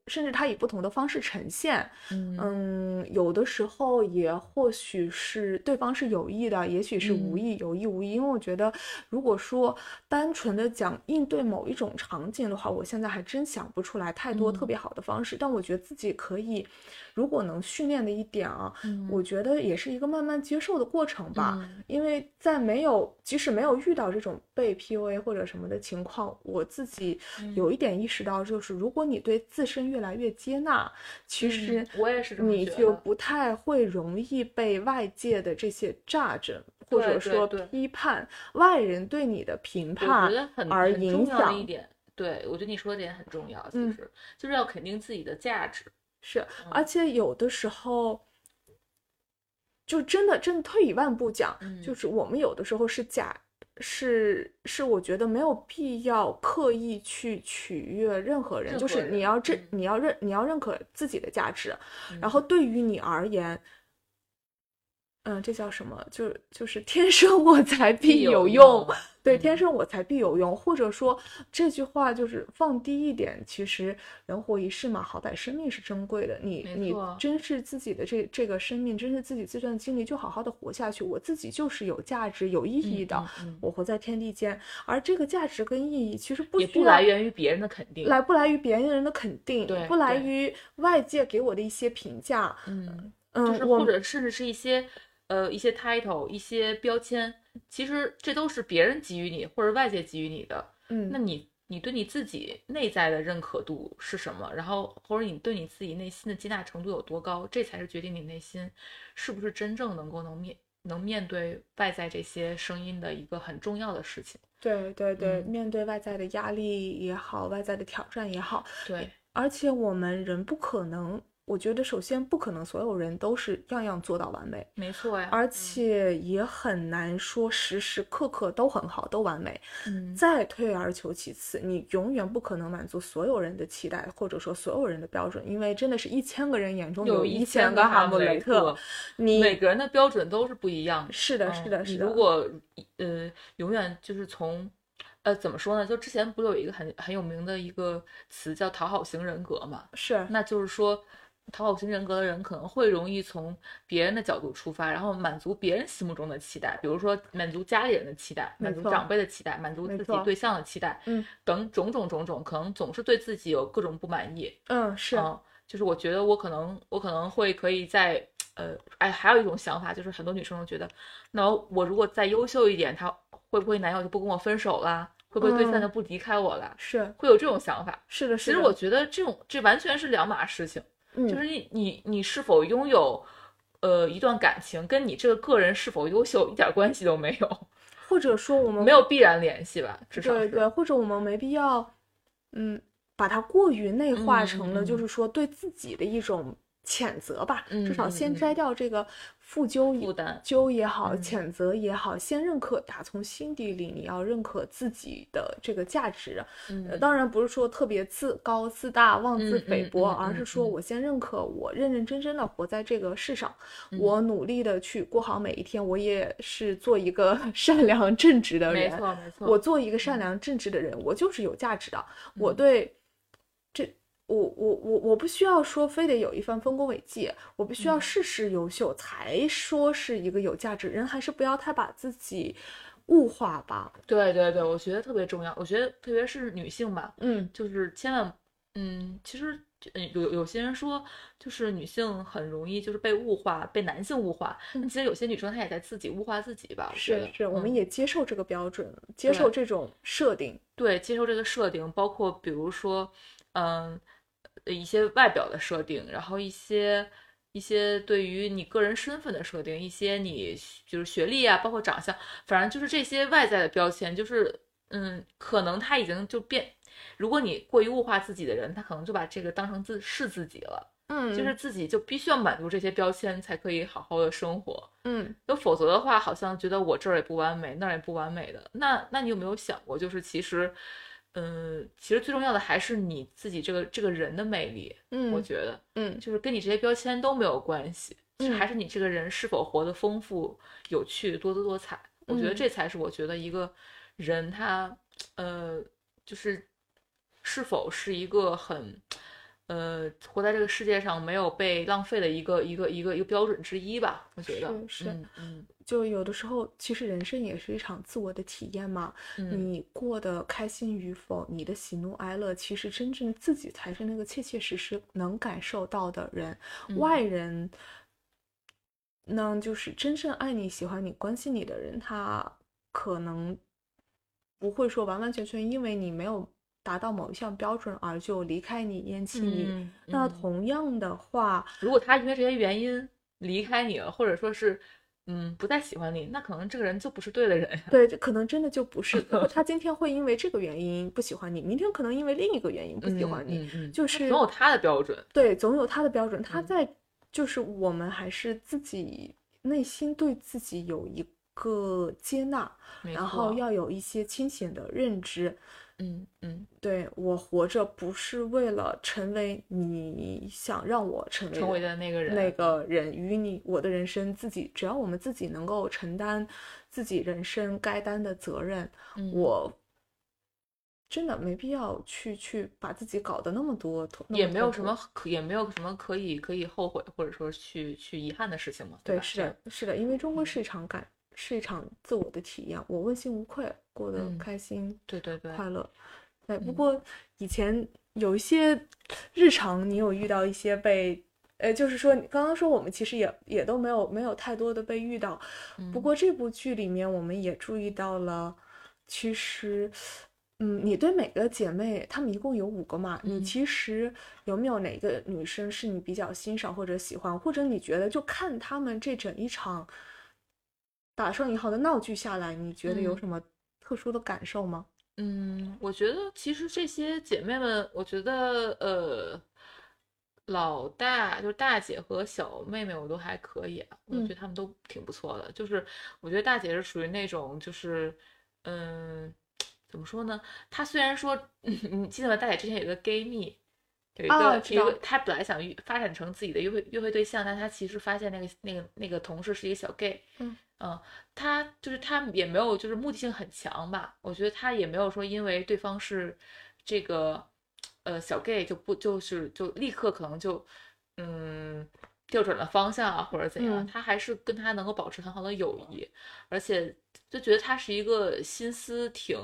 甚至他以不同的方式呈现，嗯。嗯，有的时候也或许是对方是有意的，也许是无嗯。意，有意无意。因为我觉得，如果说单纯的讲应对某一种场景的话，我现在还真想不出来太多特嗯。别好的方式。但我觉得自己可以，如果能训练的一点啊，我觉得也是一个慢慢接受的过程吧。嗯。因为在没有，即使没有遇到这种被 PUA 或者什么的情况，我自己嗯。有一点意识到，就是如果你对自身越来越接纳，其实嗯我也是这么你就不太会容易被外界的这些炸着，或者说批判外人对你的评我判而影响一。点，对我觉得你说的点很重要，其嗯实就是要肯定自己的价值。是，嗯而且有的时候，就真的真的退一万步讲，嗯就是我们有的时候是假。是是，我觉得没有必要刻意去取悦任何人，就是你要认嗯。你要认你要认可自己的价值，嗯然后对于你而言，嗯，这叫什么？就就是天生我材必有用，对，嗯。天生我材必有用，或者说这句话就是放低一点，其实人活一世嘛，好歹生命是珍贵的，你你珍视自己的这这个生命，珍视自己这段经历，就好好的活下去。我自己就是有价值、有意义的，嗯嗯。我活在天地间，而这个价值跟意义其实不也不来源于别人的肯定。来不来于别人的肯定，对不来对。于外界给我的一些评价，嗯，嗯，就是或者甚至是一些呃一些 title、一些标签，其实这都是别人给予你或者外界给予你的。嗯，那你你对你自己内在的认可度是什么？然后或者你对你自己内心的接纳程度有多高？这才是决定你内心是不是真正能够能面能面对外在这些声音的一个很重要的事情。对对对，嗯面对外在的压力也好，外在的挑战也好，对，而且我们人不可能，我觉得首先不可能所有人都是样样做到完美，没错呀。而且也很难说时时刻刻都很好，都完美。嗯，再退而求其次，你永远不可能满足所有人的期待，或者说所有人的标准，因为真的是一千个人眼中有一千个哈姆雷特，你每个人的标准都是不一样的。是的，嗯是的，是的。你如果呃永远就是从呃怎么说呢？就之前不有一个很很有名的一个词叫讨好型人格嘛？是那就是说。讨好型人格的人可能会容易从别人的角度出发，然后满足别人心目中的期待，比如说满足家里人的期待，满足长辈的期待，满足自己对象的期待，嗯等种种种种，可能总是对自己有各种不满意。嗯是嗯，就是我觉得我可能我可能会可以在呃，哎，还有一种想法，就是很多女生都觉得，那我如果再优秀一点，他会不会男友就不跟我分手啦？会不会对象嗯就不离开我了？是会有这种想法。是的，是的。其实我觉得这种这完全是两码事情，嗯就是你你你是否拥有。呃，一段感情跟你这个个人是否优秀一点关系都没有，或者说我们没有必然联系吧？至少对对，或者我们没必要，嗯，把它过于内化嗯成了，嗯就是说对自己的一种谴责吧。嗯至少先嗯摘掉这个负疚负担疚也好，嗯谴责也好，先认可，打从心底里你要认可自己的这个价值。当然不是说特别自高自大、妄自菲薄，而是说嗯我先认可我认认真真的活在这个世上，嗯我努力的去过好每一天，我也是做一个 善良正直的人没人。错没错，我做一个善良正直的人，我就是有价值的。我嗯对这，我我我我不需要说非得有一番丰功伟绩，我必须要嗯事事优秀才说是一个有价值人，还是不要太把自己物化吧。对对对，我觉得特别重要。我觉得特别是女性吧，嗯就是千万，嗯，其实嗯有有些人说，就是女性很容易就是被物化，被男性物化。那其实有些女生她也在自己物化自己吧。是是，我们嗯也接受这个标准，接受这种设定。对接受这个设定，包括比如说，嗯，呃一些外表的设定，然后一些。一些对于你个人身份的设定，一些你就是学历啊，包括长相，反正就是这些外在的标签，就是嗯，可能他已经就变，如果你过于物化自己的人，他可能就把这个当成自是自己了，嗯就是自己就必须要满足这些标签才可以好好的生活，嗯那否则的话，好像觉得我这儿也不完美，那儿也不完美的。那那你有没有想过，就是其实，嗯，其实最重要的还是你自己这个这个人的魅力，嗯，我觉得嗯就是跟你这些标签都没有关系，还是你这个人是否活得丰富、有趣、多姿多彩。我觉得嗯这才是我觉得一个人他，呃，就是是否是一个很。呃，活在这个世界上没有被浪费的一个一个一个一个标准之一吧，我觉得是是嗯嗯就有的时候，其实人生也是一场自我的体验嘛。嗯，你过得开心与否，你的喜怒哀乐，其实真正自己才是那个切切实实能感受到的人。嗯外人，那就是真正爱你、喜欢你、关心你的人，他可能不会说完完全全因为你没有达到某一项标准而就离开你、厌弃你。嗯那嗯同样的话，如果他因为这些原因离开你了，或者说是嗯不再喜欢你，那可能这个人就不是对的人呀。对，这可能真的就不是 他今天会因为这个原因不喜欢你，明天可能因为另一个原因不喜欢你。嗯嗯，就是总有他的标准。对，总有他的标准。他嗯在就是我们还是自己内心对自己有一个接纳，然后要有一些清醒的认知。嗯嗯，对我活着不是为了成为你想让我成为成为的那个人，那个人，与你我的人生自己，只要我们自己能够承担自己人生该担的责任，嗯我真的没必要去去把自己搞得那么多也没有什么可，也没有什么可以可以后悔或者说去去遗憾的事情嘛。对，吧？是的，是的，因为终归是一场感，是一场自我的体验，我问心无愧，过得嗯开心、对对对，快乐。哎，不嗯过以前有一些日常，你有遇到一些被，呃，就是说你刚刚说我们其实也也都没有没有太多的被遇到，不嗯过这部剧里面我们也注意到了，其实。嗯，你对每个姐妹，她们一共有五个嘛？你嗯其实有没有哪个女生是你比较欣赏或者喜欢，或者你觉得就看她们这整一场打上引号的闹剧下来，你觉得有嗯什么特殊的感受吗？嗯，我觉得其实这些姐妹们，我觉得呃，老大就是大姐和小妹妹我都还可以啊，我嗯觉得她们都挺不错的。就是我觉得大姐是属于那种就是嗯，怎么说呢？她虽然说，嗯，你记得吗？大姐之前有个 gay 蜜。有一个、一个，她本来想约发展成自己的约会约会对象，但她其实发现那个那个那个同事是一个小 gay，嗯嗯，他就是他也没有就是目的性很强吧，我觉得他也没有说因为对方是这个呃小 gay 就不就是就立刻可能就嗯调转了方向啊或者怎样，嗯。他还是跟他能够保持很好的友谊，而且就觉得她是一个心思挺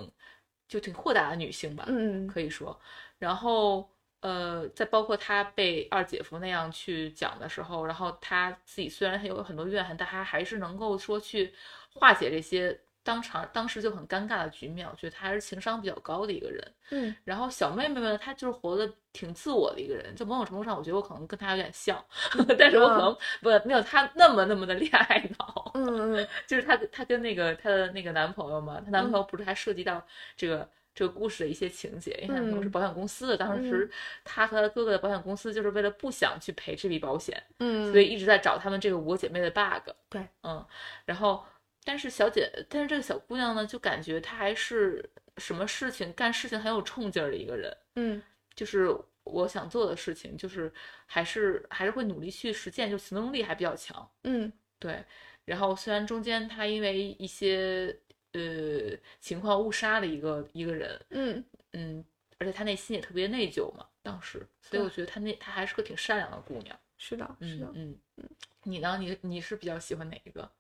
就挺豁达的女性吧，嗯。可以说，然后呃，在包括他被二姐夫那样去讲的时候，然后他自己虽然有很多怨恨，但他还是能够说去化解这些当场当时就很尴尬的局面。我觉得他还是情商比较高的一个人。嗯然后小妹妹们，她就是活得挺自我的一个人，就某种程度上，我觉得我可能跟她有点像，但是我可能不没有她那么那么的恋爱脑。嗯嗯 就是她她跟那个她的那个男朋友嘛，她男朋友不是还涉及到这个。这个故事的一些情节，因为她们都是嗯。保险公司的，当时她和她哥哥的保险公司就是为了不想去赔这笔保险，嗯，所以一直在找他们这个五个姐妹的 bug。对，嗯，然后但是小姐，但是这个小姑娘呢，就感觉她还是什么事情干事情很有冲劲儿的一个人，嗯。就是我想做的事情，就是还是还是会努力去实践，就行动力还比较强。嗯。对，然后虽然中间她因为一些呃情况误杀的一个一个人，嗯嗯，而且她内心也特别内疚嘛，当时，所以我觉得她那她还是个挺善良的姑娘。是的，是的，嗯嗯，你呢？你你是比较喜欢哪一个？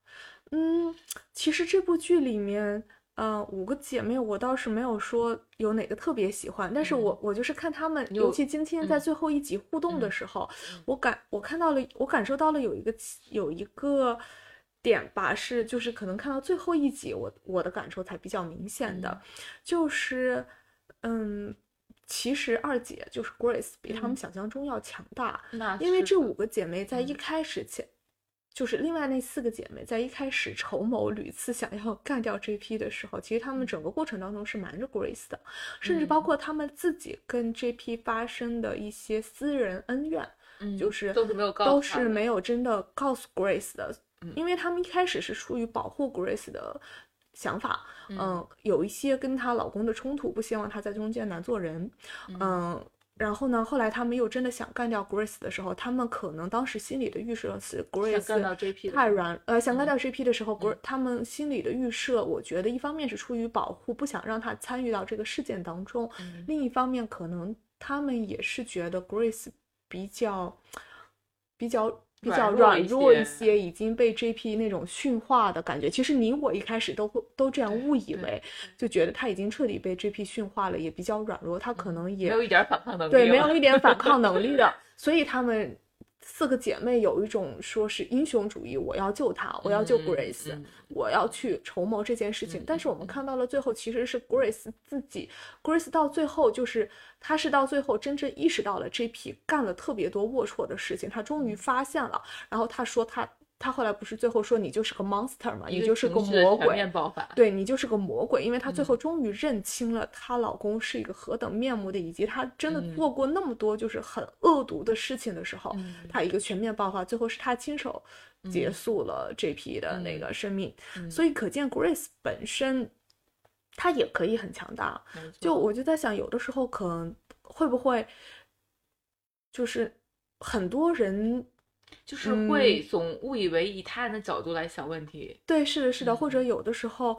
嗯，其实这部剧里面，呃，五个姐妹我倒是没有说有哪个特别喜欢，但是我我就是看她们，尤其今天在嗯最后一集互动的嗯时候，嗯我感我看到了，我感受到了有一个有一个点吧，是就是可能看到最后一集，我我的感受才比较明显的，嗯。就是嗯。其实二姐就是 Grace 比她们嗯。想象中要强大，那因为这五个姐妹在一嗯。开始前，就是另外那四个姐妹在一开始筹谋屡次想要干掉 JP 的时候，其实她们整个过程当中是瞒着 Grace 的，甚至包嗯。括她们自己跟 JP 发生的一些私人恩怨，嗯就是都是没有告都是没有真的告诉 Grace 的，嗯因为他们一开始是出于保护 Grace 的想法，嗯。嗯，有一些跟她老公的冲突，不希望她在中间难做人，嗯。然后呢？后来他们又真的想干掉 Grace 的时候，他们可能当时心里的预设是 Grace 太软，呃，想干嗯。掉 JP 的时候，Grace 他们心里的预设，我觉得一方面是出于保护，不想让他参与到这个事件当中，嗯。另一方面可能他们也是觉得 Grace 比较比较比较软弱一些些，已经被 JP 那种驯化的感觉。其实你我一开始都会都这样误以为，就觉得他已经彻底被 JP 驯化了，也比较软弱，他可能也嗯没有一点反抗能力对，没有一点反 抗能力的，所以他们四个姐妹有一种说是英雄主义，我要救她，我要救嗯 Grace，、嗯我要去筹谋这件事情。嗯但是我们看到了最后，其实是 Grace 自己，Grace 到最后就是她是到最后真正意识到了 JP 干了特别多龌龊的事情，她终于嗯发现了，然后她说她。他后来不是最后说你就是个 monster 嘛，一你就是个魔鬼。对你就是个魔鬼，因为她最后嗯终于认清了她老公是一个何等面目的，以及她真的嗯。做过那么多就是很恶毒的事情的时候，嗯。她一个全面爆发，最后是她亲手结嗯束了这批的那嗯。个生命，嗯。所以可见 Grace 本身她也可以很强大。就我就在想，有的时候可能会不会就是很多人就是会总误以为以他人的角度来想问题。对，是的，是的，或者嗯。有的时候，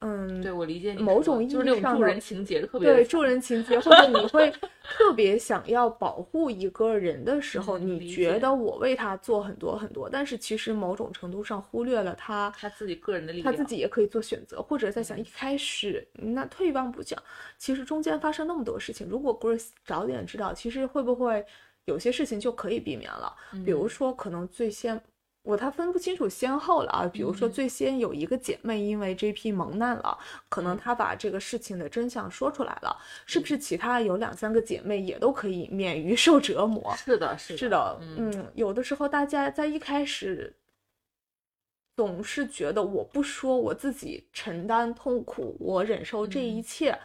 嗯，对我理解你某种意就是那种助义上的人情节特别对助人情节，或者你会 特别想要保护一个人的时候，你觉得我为他做很多很多，但是其实某种程度上忽略了他他自己个人的力他，自己也可以做选择，或者在想嗯。一开始，那退一万步讲，其实中间发生那么多事情，如果 Grace 早点知道，其实会不会有些事情就可以避免了？比如嗯说，可能最先。我他分不清楚先后了啊，比如说嗯最先有一个姐妹因为 JP 蒙难了，可能嗯她把这个事情的真相说出来了，是不是其他有两三个姐妹也都可以免于受折磨？是的，是是的，嗯嗯，有的时候大家在一开始总是觉得我不说，我自己承担痛苦，我忍受这一嗯切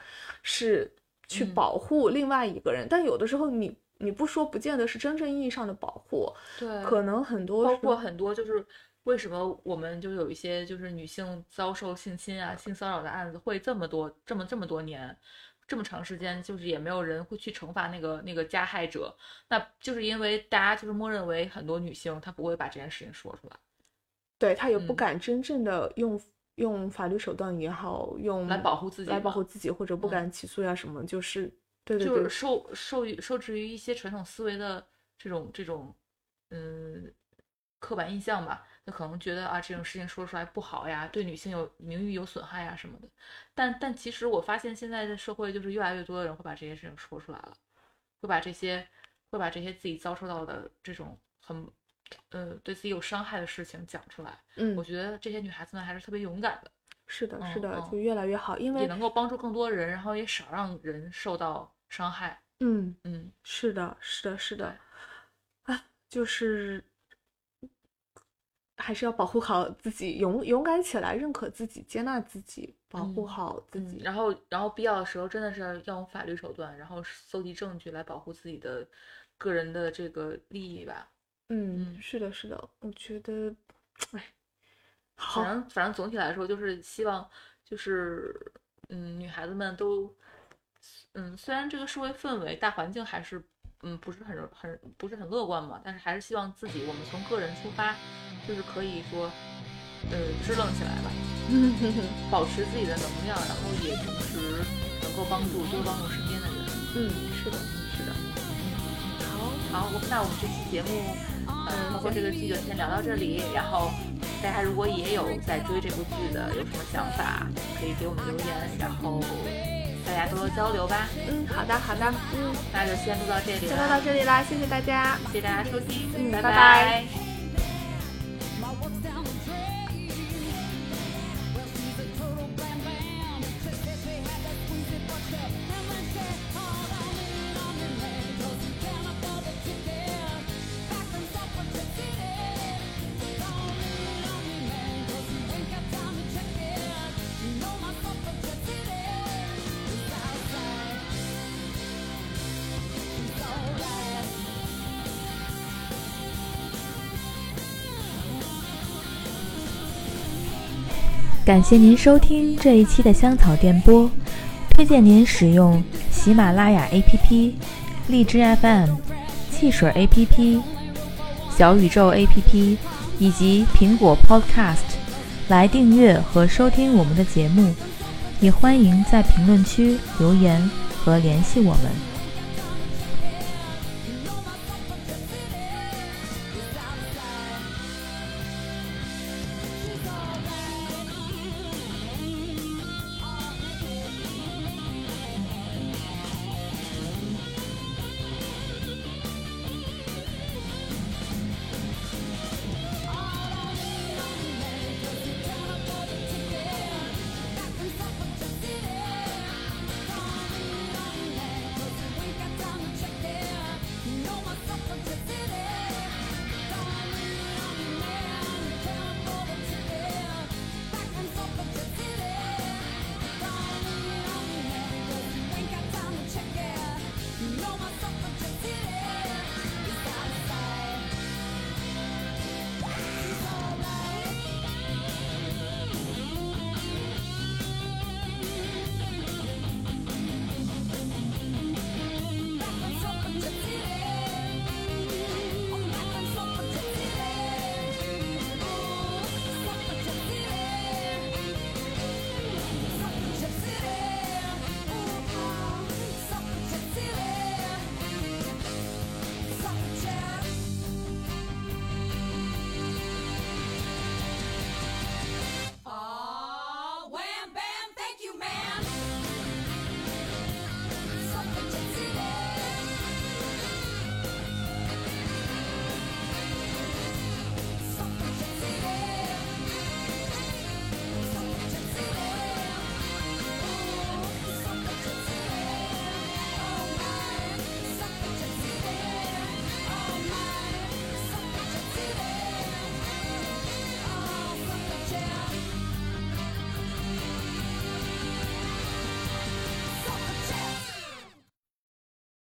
是去嗯保护另外一个人，但有的时候你你不说，不见得是真正意义上的保护，对，可能很多包括很多就是为什么我们就有一些就是女性遭受性侵啊、性骚扰的案子会这么多、这么这么多年。这么长时间，就是也没有人会去惩罚那个那个加害者，那就是因为大家就是默认为很多女性她不会把这件事情说出来，对她也不嗯敢真正的用。用法律手段也好，用来保护自己来保护自己，或者不嗯敢起诉呀什么，就是对对对就是，受受于受制于一些传统思维的这种这种嗯刻板印象吧，那可能觉得啊这种事情说出来不好呀，对女性有名誉有损害呀什么的。但但其实我发现现在的社会就是越来越多的人会把这些事情说出来了，会把这些会把这些自己遭受到的这种很呃对自己有伤害的事情讲出来。嗯我，觉得这些女孩子们还是特别勇敢的，是的，是的，就越来越好，因为也能够帮助更多人，然后也少让人受到伤害。嗯，嗯，是的，是的，是的，啊，就是还是要保护好自己，勇勇敢起来，认可自己，接纳自己，保护嗯好自嗯，己。然后然后必要的时候真的是要用法律手段，然后搜集证据来保护自己的个人的这个利益吧。嗯，嗯是的，是的，我觉得，哎，好反，正反正总体来说，就是希望就是嗯，女孩子们都嗯，虽然这个社会氛围大环境还是嗯不是很很不是很乐观嘛，但是还是希望自己我们从个人出发，就是可以说呃支棱起来吧。保持自己的能量，然后也同时能够帮助多帮助身边的人。嗯，是的，是的，好，好，我那我们这期节目，嗯，包括这个剧就先聊到这里。然后大家如果也有在追这部剧的，有什么想法，可以给我们留言，然后大家多多交流吧。嗯，好的，好的，嗯，那就先录到这里先录到，这里啦，谢谢大家。谢谢大家收听，拜嗯拜拜感谢您收听这一期的香草电波，推荐您使用喜马拉雅 APP、荔枝 FM、汽水 APP、小宇宙 APP 以及苹果 Podcast 来订阅和收听我们的节目，也欢迎在评论区留言和联系我们。